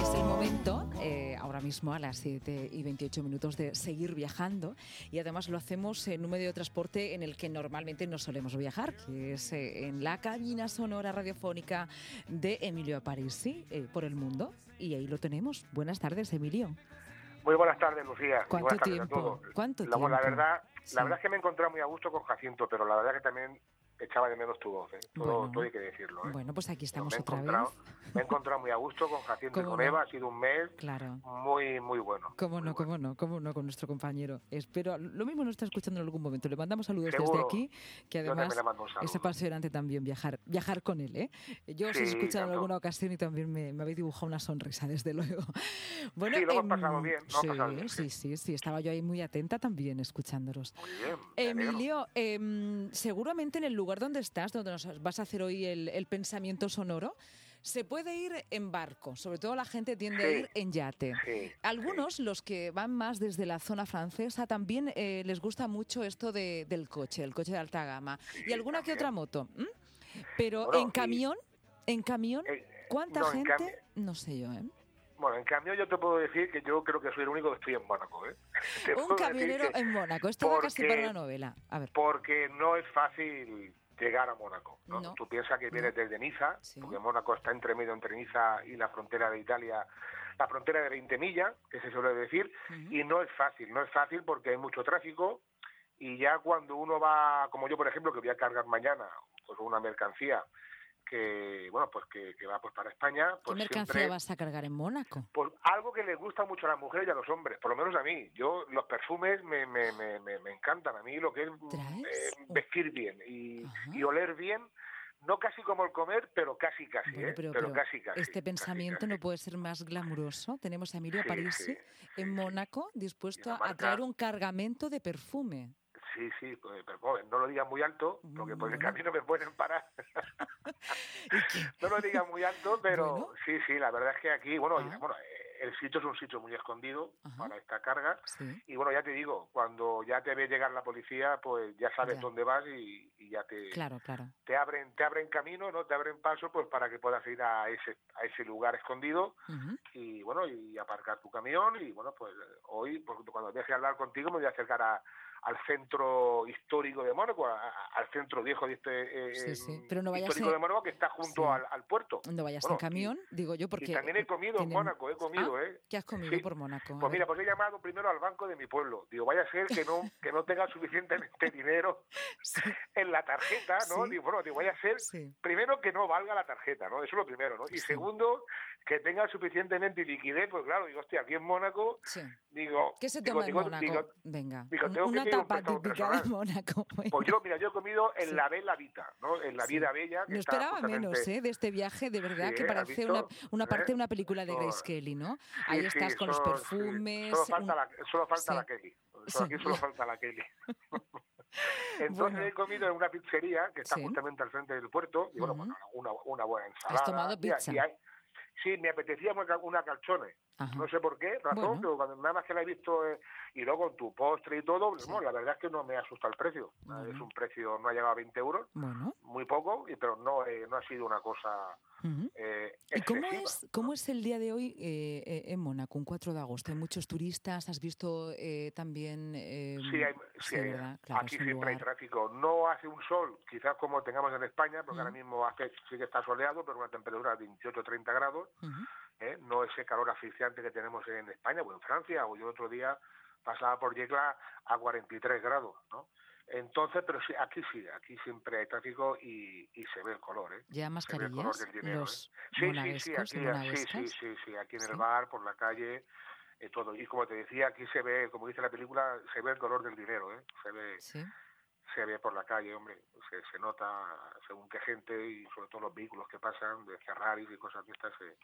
Es el momento, eh, ahora mismo a las 7 y 28 minutos, de seguir viajando. Y además lo hacemos en un medio de transporte en el que normalmente no solemos viajar, que es eh, en la cabina sonora radiofónica de Emilio Aparici eh, por el mundo. Y ahí lo tenemos. Buenas tardes, Emilio. Muy buenas tardes, Lucía. ¿Cuánto buenas tardes a tiempo? todos. ¿Cuánto la, la tiempo? verdad, Sí. la verdad es que me he encontrado muy a gusto con Jacinto, pero la verdad que también echaba de menos tu voz, ¿eh? todo, Bueno. todo hay que decirlo. ¿eh? Bueno, pues aquí estamos me he otra vez. Me he encontrado muy a gusto con Jacinto y ¿Cómo con no? Eva, ha sido un mes Claro. muy, muy bueno. ¿Cómo muy no, bueno. cómo no, cómo no con nuestro compañero? Espero, lo mismo nos está escuchando en algún momento. Le mandamos saludos desde Seguro. aquí, que además es apasionante también viajar, viajar con él, ¿eh? Yo os he Sí, escuchado en tanto. alguna ocasión y también me, me habéis dibujado una sonrisa, desde luego. Bueno, Sí, lo hemos em, pasado bien, lo hemos sí, pasado bien, sí, sí, sí, estaba yo ahí muy atenta también escuchándolos. Muy bien. Emilio, em, seguramente en el lugar donde estás, donde nos vas a hacer hoy el, el pensamiento sonoro, se puede ir en barco, sobre todo la gente tiende a ir en yate. Sí, Algunos, los que van más desde la zona francesa, también eh, les gusta mucho esto de- del coche, el coche de alta gama. y alguna que otra moto. Pero Bueno, en camión, en camión, Eh, ¿cuánta no, gente? No sé yo, ¿eh? Bueno, en cambio yo te puedo decir que yo creo que soy el único que estoy en Mónaco. ¿eh? Un camionero en Mónaco. Esto va casi para una novela. A ver. porque no es fácil llegar a Mónaco. ¿no? No. Tú piensas que vienes desde Niza, Sí. porque Mónaco está entre medio entre Niza y la frontera de Italia, la frontera de 20 millas, que se suele decir, y no es fácil, no es fácil porque hay mucho tráfico y ya cuando uno va, como yo por ejemplo, que voy a cargar mañana pues una mercancía que, bueno, pues que, que va pues para España, ¿Qué pues mercancía siempre- vas a cargar en Mónaco? pues algo que les gusta mucho a las mujeres y a los hombres, por lo menos a mí. Yo los perfumes me, me, me, me, encantan. A mí lo que es eh, vestir bien y, y oler bien, no casi como el comer, pero casi casi, Bueno, ¿eh? pero, casi casi. este casi, pensamiento casi. no puede ser más glamuroso. Tenemos a Emilio Sí, Parisi sí, en Mónaco dispuesto a traer un cargamento de perfume. Sí, sí, pues, pero no lo digas muy alto, porque por el Bueno. camino me pueden parar. No lo digas muy alto, pero Bueno. sí, sí, la verdad es que aquí, bueno, Ah. bueno el sitio es un sitio muy escondido Ajá. para esta carga. Sí. Y bueno, ya te digo, cuando ya te ve llegar la policía, pues ya sabes Ya. dónde vas y, y ya te, Claro, claro. te abren te abren camino, no te abren paso, pues para que puedas ir a ese a ese lugar escondido y bueno y aparcar tu camión y bueno pues hoy pues, cuando deje de hablar contigo me voy a acercar a- al centro histórico de Mónaco, al centro viejo de este eh, Sí, sí, pero no histórico de Mónaco que está junto Sí. al, al puerto. No vayas Bueno, en camión, digo yo, porque... y también he comido en Mónaco, he comido, Ah, ¿eh? ¿Qué has comido por Mónaco? Pues mira, pues he llamado primero al banco de mi pueblo. Digo, vaya a ser que no que no tenga suficientemente dinero en la tarjeta, ¿no? Digo, bueno, digo, vaya a ser primero que no valga la tarjeta, ¿no? Eso es lo primero, ¿no? Y segundo, que tenga suficientemente liquidez, pues claro, digo, hostia, aquí en Mónaco, Sí. digo... ¿Qué se digo, toma en digo, Mónaco? digo, Venga, digo, tengo que una tapa préstamo típica de. Mónaco. Pues yo, mira, yo he comido en Sí. la Bella Vita, ¿no? En la Sí. vida bella. que No esperaba justamente- menos ¿eh? de este viaje, de verdad, Sí, que ¿has parece una, una parte de ¿Eh? una película de Grace Kelly, ¿no? Ahí estás con los solo- perfumes. Solo falta un- la, solo falta Sí. la Kelly. Solo-. Aquí solo falta la Kelly. Entonces Bueno. he comido en una pizzería que está justamente al frente del puerto y bueno, bueno, una, una buena ensalada. tomado Mira, pizza? y hay- sí, me apetecía una, una calzone. Ajá. No sé por qué, razón, Bueno. pero cuando nada más que la he visto eh, y luego con tu postre y todo, bueno, la verdad es que no me asusta el precio. Bueno. Es un precio, no ha llegado a 20 euros, Bueno. muy poco, y pero no, eh, no ha sido una cosa ujú. eh, ¿Y cómo es, cómo es el día de hoy eh, eh, en Mónaco, un 4 de agosto? ¿Hay muchos turistas? ¿Has visto eh, también...? eh, Sí, hay, sí, hay-. Claro, aquí siempre hay tráfico. No hace un sol, quizás como tengamos en España, porque ahora mismo hace, sí que está soleado, pero una temperatura de 28-30 grados, Ujú. ¿Eh? no ese calor asfixiante que tenemos en España o en Francia, o yo otro día pasaba por Yecla a 43 grados, ¿no? Entonces, pero sí, aquí sí, aquí siempre hay tráfico y, y se ve el color, ¿eh? ¿Llevan Se ve el color mascarillas del dinero, los ¿eh? Sí, sí, aquí, sí, sí, sí, sí, aquí en el bar, por la calle, eh, todo. Y como te decía, aquí se ve, como dice la película, se ve el color del dinero, ¿eh? Se ve, Sí. se ve por la calle, hombre, se, se nota según qué gente y sobre todo los vehículos que pasan de Ferraris y cosas de estas se,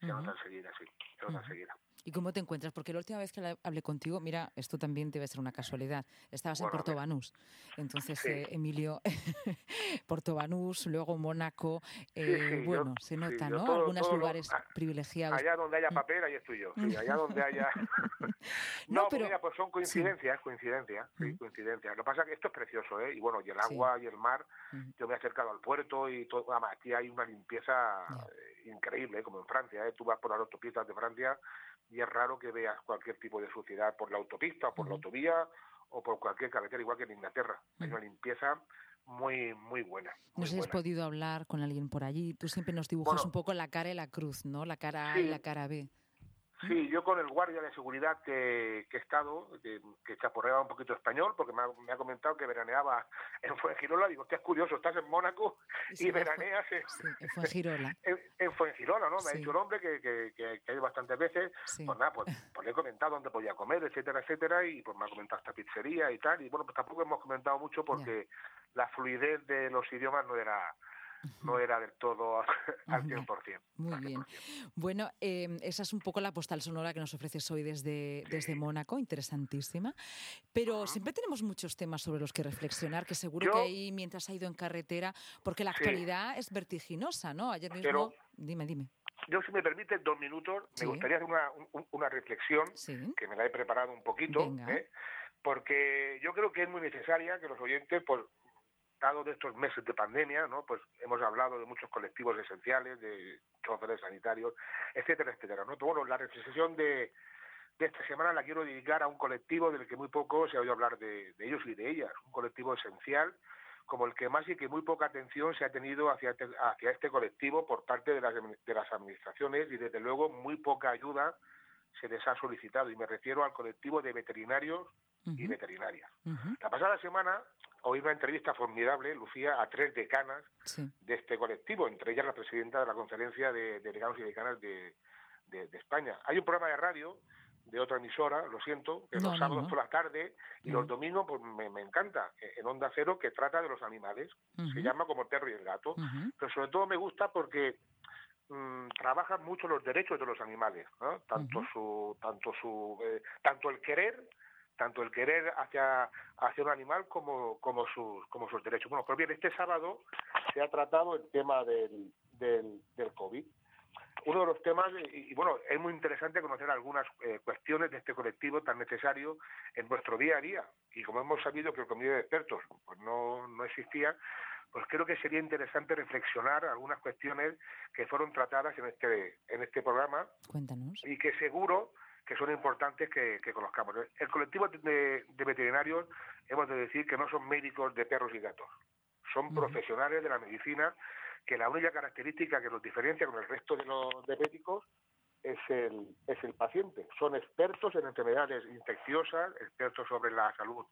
se Ujú. nota enseguida, sí, se nota Ujú. enseguida. ¿Y cómo te encuentras? Porque la última vez que hablé contigo, mira, esto también debe ser una casualidad. Estabas en Porto Banús. Entonces, eh, Emilio, Porto Banús, luego Mónaco. Eh, bueno, se nota, ¿no? Algunos lugares privilegiados. Allá donde haya mm. papel, ahí estoy yo. allá donde haya. no, pero mira, pues son coincidencias, coincidencias, sí, coincidencias. Lo que pasa es que esto es precioso, ¿eh? Y bueno, y el agua y el mar. Yo me he acercado al puerto y todo. Además, aquí hay una limpieza eh, increíble, como en Francia, ¿eh? Tú vas por las autopistas de Francia y es raro que veas cualquier tipo de suciedad por la autopista o por la autovía o por cualquier carretera, igual que en Inglaterra. Hay una limpieza muy muy buena. no sé si has podido hablar con alguien por allí. Tú siempre nos dibujas un poco la cara y la cruz, ¿no? La cara A y la cara B. Sí, yo con el guardia de seguridad que, he estado, que, que, chaporreaba un poquito español, porque me ha, comentado que veraneaba en Fuengirola. Digo, es curioso, estás en Mónaco y veraneas en, Fuengirola. En, Fuengirola, ¿no? Me ha dicho un hombre que, que, ha ido bastantes veces. Pues nada, pues, pues, le he comentado dónde podía comer, etcétera, etcétera, y pues me ha comentado esta pizzería y tal. Y bueno, pues tampoco hemos comentado mucho porque la fluidez de los idiomas no era no era del todo al 100%. Muy bien. Bueno, em, esa es un poco la postal sonora que nos ofreces hoy desde, desde Mónaco, interesantísima. Pero siempre tenemos muchos temas sobre los que reflexionar, que seguro que ahí mientras ha ido en carretera, porque la actualidad es vertiginosa, ¿no? Ayer mismo... dime, dime. Yo, si me permite, dos minutos, me gustaría hacer una, una reflexión, que me la he preparado un poquito, ¿eh? porque yo creo que es muy necesaria que los oyentes pues, de estos meses de pandemia, ¿no? Pues hemos hablado de muchos colectivos esenciales, de choferes sanitarios, etcétera, etcétera, ¿no? Bueno, la reflexión de, de esta semana la quiero dedicar a un colectivo del que muy poco se ha oído hablar de, ellos y de ellas, un colectivo esencial como el que más y que muy poca atención se ha tenido hacia, este, hacia este colectivo por parte de las, de las administraciones y desde luego muy poca ayuda se les ha solicitado y me refiero al colectivo de veterinarios y veterinarias. La pasada semana oí una entrevista formidable, Lucía, a tres decanas de este colectivo, entre ellas la presidenta de la conferencia de delegados y decanas de, España. Hay un programa de radio de otra emisora, lo siento, que los sábados por la tarde y los domingos pues me, encanta, en Onda Cero, que trata de los animales. Se llama como Terry el gato. Pero sobre todo me gusta porque mm, trabajan mucho los derechos de los animales, tanto su tanto su eh, tanto el querer tanto el querer hacia, hacia un animal como, como, sus, como sus derechos. Bueno, pues bien, este sábado se ha tratado el tema del, del, del COVID. Uno de los temas, y, bueno, es muy interesante conocer algunas eh, cuestiones de este colectivo tan necesario en nuestro día a día. Y como hemos sabido que el comité de expertos pues no, no existía, pues creo que sería interesante reflexionar algunas cuestiones que fueron tratadas en este, en este programa. Cuéntanos. Y que seguro que son importantes que, conozcamos. El colectivo de, veterinarios hemos de decir que no son médicos de perros y gatos, son profesionales de la medicina que la única característica que los diferencia con el resto de los de médicos es el, es el paciente. Son expertos en enfermedades infecciosas, expertos sobre la salud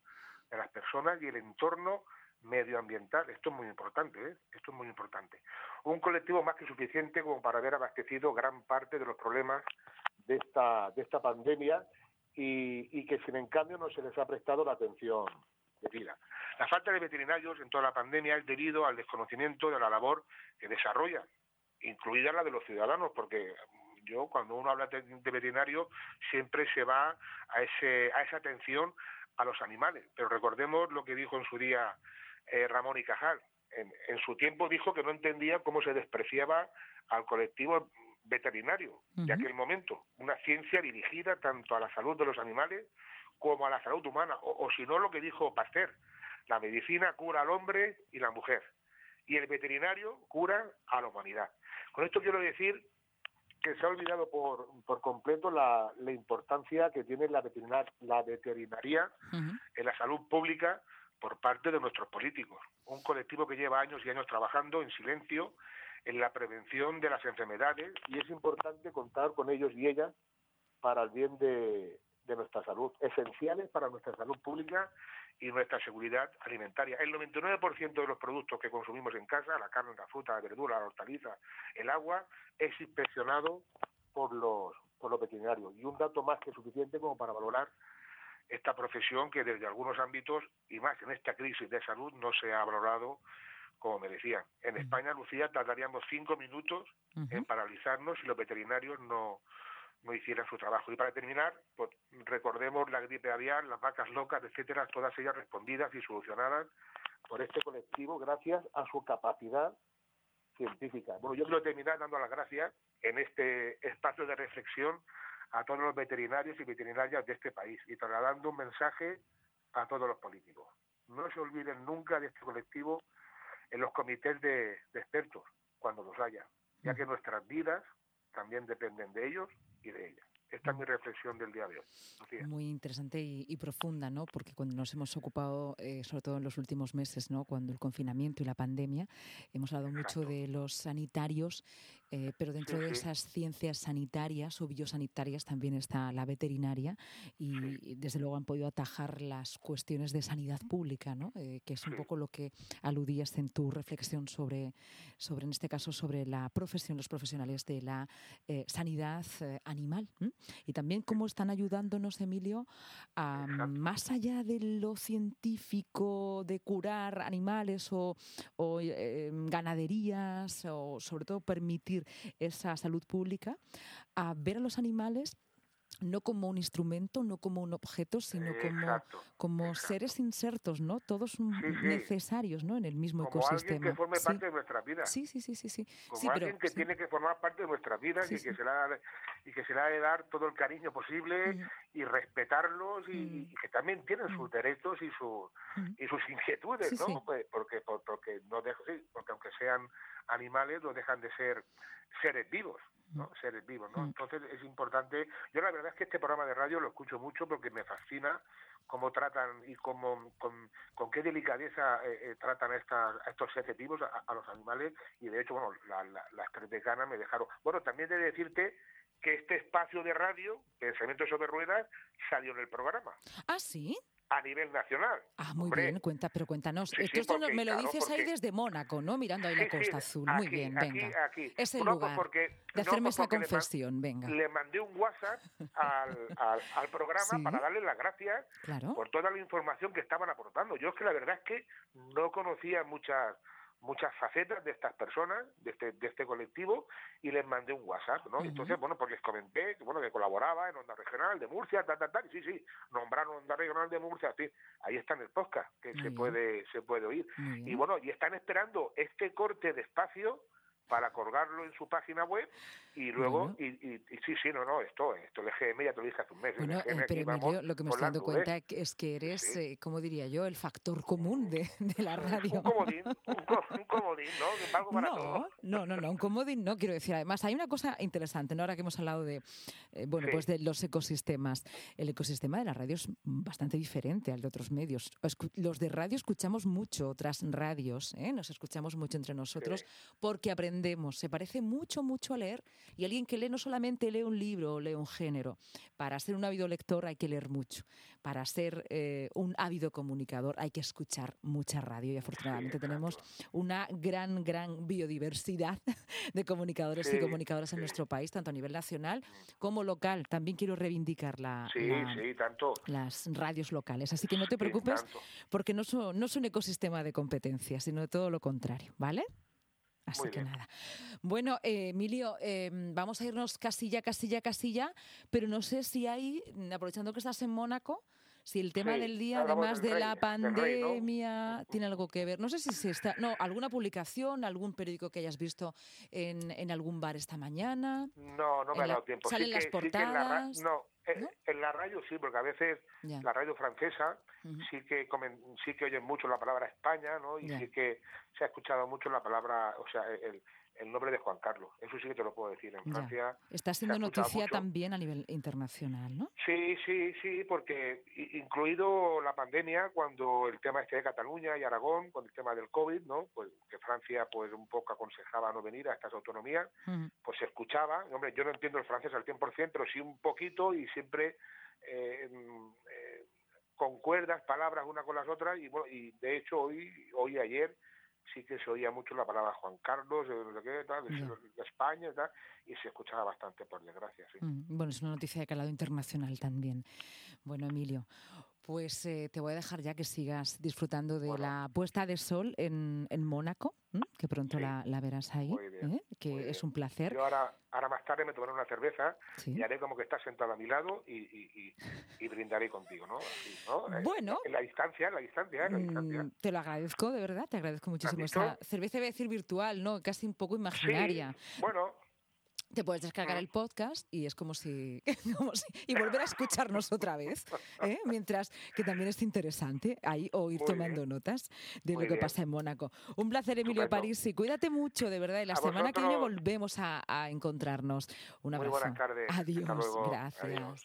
de las personas y el entorno medioambiental. Esto es muy importante, ¿eh? esto es muy importante. Un colectivo más que suficiente como para haber abastecido gran parte de los problemas de esta, de esta pandemia y, y que sin en cambio no se les ha prestado la atención debida. La falta de veterinarios en toda la pandemia es debido al desconocimiento de la labor que desarrollan, incluida la de los ciudadanos, porque yo cuando uno habla de, veterinario siempre se va a ese a esa atención a los animales pero recordemos lo que dijo en su día eh, Ramón y Cajal. En, en, su tiempo dijo que no entendía cómo se despreciaba al colectivo veterinario de aquel momento, una ciencia dirigida tanto a la salud de los animales como a la salud humana, o, si no lo que dijo Pasteur, la medicina cura al hombre y la mujer, y el veterinario cura a la humanidad. Con esto quiero decir que se ha olvidado por, por completo la, la importancia que tiene la, veterinar, la veterinaria en la salud pública por parte de nuestros políticos. Un colectivo que lleva años y años trabajando en silencio en la prevención de las enfermedades y es importante contar con ellos y ellas para el bien de, nuestra salud, esenciales para nuestra salud pública y nuestra seguridad alimentaria. El 99% de los productos que consumimos en casa, la carne, la fruta, la verdura, la hortaliza, el agua, es inspeccionado por los, por los veterinarios. Y un dato más que suficiente como para valorar esta profesión que desde algunos ámbitos, y más en esta crisis de salud, no se ha valorado como me decían. En España, Lucía, tardaríamos cinco minutos en paralizarnos si los veterinarios no, no hicieran su trabajo. Y para terminar, pues recordemos la gripe aviar, las vacas locas, etcétera, todas ellas respondidas y solucionadas por este colectivo gracias a su capacidad científica. Bueno, yo quiero terminar dando las gracias en este espacio de reflexión a todos los veterinarios y veterinarias de este país y trasladando un mensaje a todos los políticos. No se olviden nunca de este colectivo en los comités de, expertos, cuando los haya, ya que nuestras vidas también dependen de ellos y de ellas. Esta es mi reflexión del día de hoy. Muy interesante y, profunda, ¿no? Porque cuando nos hemos ocupado, eh, sobre todo en los últimos meses, ¿no? Cuando el confinamiento y la pandemia, hemos hablado mucho de los sanitarios eh, pero dentro de esas ciencias sanitarias o biosanitarias también está la veterinaria y, desde luego han podido atajar las cuestiones de sanidad pública, ¿no? Eh, que es un poco lo que aludías en tu reflexión sobre, sobre en este caso, sobre la profesión, los profesionales de la eh, sanidad animal. Y también cómo están ayudándonos, Emilio, a, más allá de lo científico, de curar animales o, o ganaderías, o sobre todo permitir esa salud pública, a ver a los animales no como un instrumento, no como un objeto, sino como, como seres insertos, ¿no? Todos necesarios, ¿no? En el mismo como ecosistema. Alguien que forme parte de nuestra vida. Sí, sí, sí, sí, sí. Como alguien que tiene que formar parte de nuestra vida y, que se la, y que se le ha de dar todo el cariño posible y respetarlos y, que también tienen sus derechos y, su, y sus inquietudes, ¿no? Pues, porque, porque, no dejo, porque aunque sean animales, no dejan de ser seres vivos. ¿no? seres vivos, ¿no? Entonces es importante. Yo la verdad es que este programa de radio lo escucho mucho porque me fascina cómo tratan y cómo, con, con qué delicadeza eh, eh, tratan a, estos seres vivos, a, los animales, y de hecho, bueno, la, la, las tres decanas me dejaron. Bueno, también de decirte que este espacio de radio, Pensamiento sobre Ruedas, salió en el programa. Ah, sí a nivel nacional. Ah, muy bien, cuenta, pero cuéntanos. esto, me lo dices ahí desde Mónaco, ¿no? Mirando ahí la Costa Azul. muy bien, venga. Aquí, Es el lugar de hacerme esa confesión, venga. Le mandé un WhatsApp al, al, programa para darle las gracias por toda la información que estaban aportando. Yo es que la verdad es que no conocía muchas muchas facetas de estas personas, de este, de este colectivo, y les mandé un WhatsApp, ¿no? Entonces, bueno, pues les comenté que, bueno, que colaboraba en Onda Regional de Murcia, tal, tal, tal, y sí, sí, nombraron Onda Regional de Murcia, sí, ahí está en el podcast, que se puede, se puede oír. Y bueno, y están esperando este corte de espacio para colgarlo en su página web y luego, y, y, sí, sí, no, no, esto, esto el EGM ya te lo dije hace un mes. Bueno, eh, pero Emilio, lo que me estoy dando cuenta es que eres, eh, como diría yo, el factor común de, de la radio. Un comodín, un, comodín, ¿no? Algo para no, no, no, no, un comodín no, quiero decir. Además, hay una cosa interesante, ¿no? Ahora que hemos hablado de, eh, bueno, pues de los ecosistemas. El ecosistema de la radio es bastante diferente al de otros medios. Los de radio escuchamos mucho otras radios, ¿eh? Nos escuchamos mucho entre nosotros porque aprendemos. Se parece mucho, mucho a leer. Y alguien que lee no solamente lee un libro o lee un género, para ser un ávido lector hay que leer mucho, para ser eh, un ávido comunicador hay que escuchar mucha radio. Y afortunadamente tenemos una gran, gran biodiversidad de comunicadores y comunicadoras en nuestro país, tanto a nivel nacional como local. También quiero reivindicar la, las radios locales. Así que no te preocupes porque no, no es un ecosistema de competencia, sino de todo lo contrario, ¿vale? Así que nada. Bueno, eh, Emilio, em, vamos a irnos casilla, casilla, casilla, pero no sé si hay, aprovechando que estás en Mónaco, si el tema del día, además de la pandemia, tiene algo que ver. No sé si se está. No, alguna publicación, algún periódico que hayas visto en, en algún bar esta mañana. No, no me ha dado tiempo. ¿Salen las portadas? no, eh, en la radio sí, porque a veces la radio francesa sí que sí que oyen mucho la palabra España, ¿no? Y sí que se ha escuchado mucho la palabra, o sea, el, el nombre de Juan Carlos. Eso sí que te lo puedo decir. En Francia. Está siendo noticia también a nivel internacional, ¿no? Sí, sí, sí, porque incluido la pandemia, cuando el tema este de Cataluña y Aragón, con el tema del COVID, ¿no? Pues que Francia, pues un poco aconsejaba no venir a estas autonomías, pues se escuchaba. Hombre, yo no entiendo el francés al 100%, pero sí un poquito y siempre. Eh, eh, concuerdas palabras una con las otras y bueno y de hecho hoy hoy ayer sí que se oía mucho la palabra Juan Carlos, de, tal, de, España y tal, y se escuchaba bastante, por desgracia. Sí. Mm, bueno, es una noticia de calado internacional también. Bueno, Emilio, Pues eh, te voy a dejar ya que sigas disfrutando de la puesta de sol en, en Mónaco, que pronto la, verás ahí, ¿eh? que es un placer. Yo ahora, ahora más tarde me tomaré una cerveza y haré como que estás sentado a mi lado y, y, brindaré contigo, ¿no? Eh, bueno. En la distancia, en la distancia, en la distancia. Mm, te lo agradezco, de verdad, te agradezco muchísimo. Esta cerveza, voy a decir virtual, ¿no? Casi un poco imaginaria. bueno, te puedes descargar el podcast y es como si, y volver a escucharnos otra vez, ¿eh? mientras que también es interesante ahí o ir tomando notas de lo que pasa en Mónaco. Un placer, Emilio París, y cuídate mucho, de verdad. Y la semana que viene volvemos a, encontrarnos. Un abrazo. Muy buenas tardes. Adiós. Gracias.